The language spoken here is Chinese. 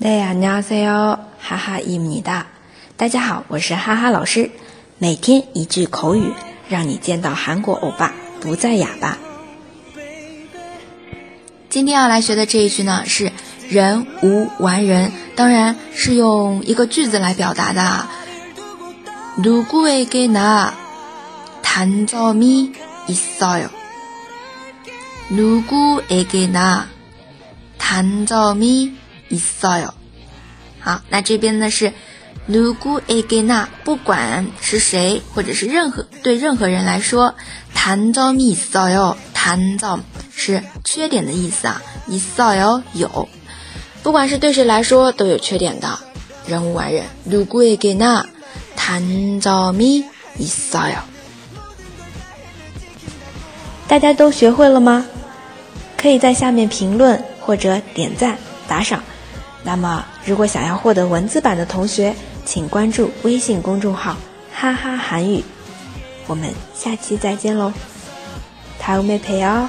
大家好，哈哈伊米哒。大家好，我是哈哈老师。每天一句口语，让你见到韩国欧巴不再哑巴。今天要来学的这一句呢，是“人无完人”，当然是用一个句子来表达的。누구에게나단점이있어 요？ 누구에게나단점이 있어 요？ 好，那这边呢是“누구에게나”，不管是谁或者是任何对任何人来说，“단점이있어 요”，“단점”是缺点的意思啊，“있어 요”有，不管是对谁来说都有缺点的，人无完人。누구에게나 단점이있어 요。 大家都学会了吗？可以在下面评论或者点赞打赏。 那么，如果想要获得文字版的同学，请关注微信公众号“哈哈韩语”。我们下期再见喽，다음에봬요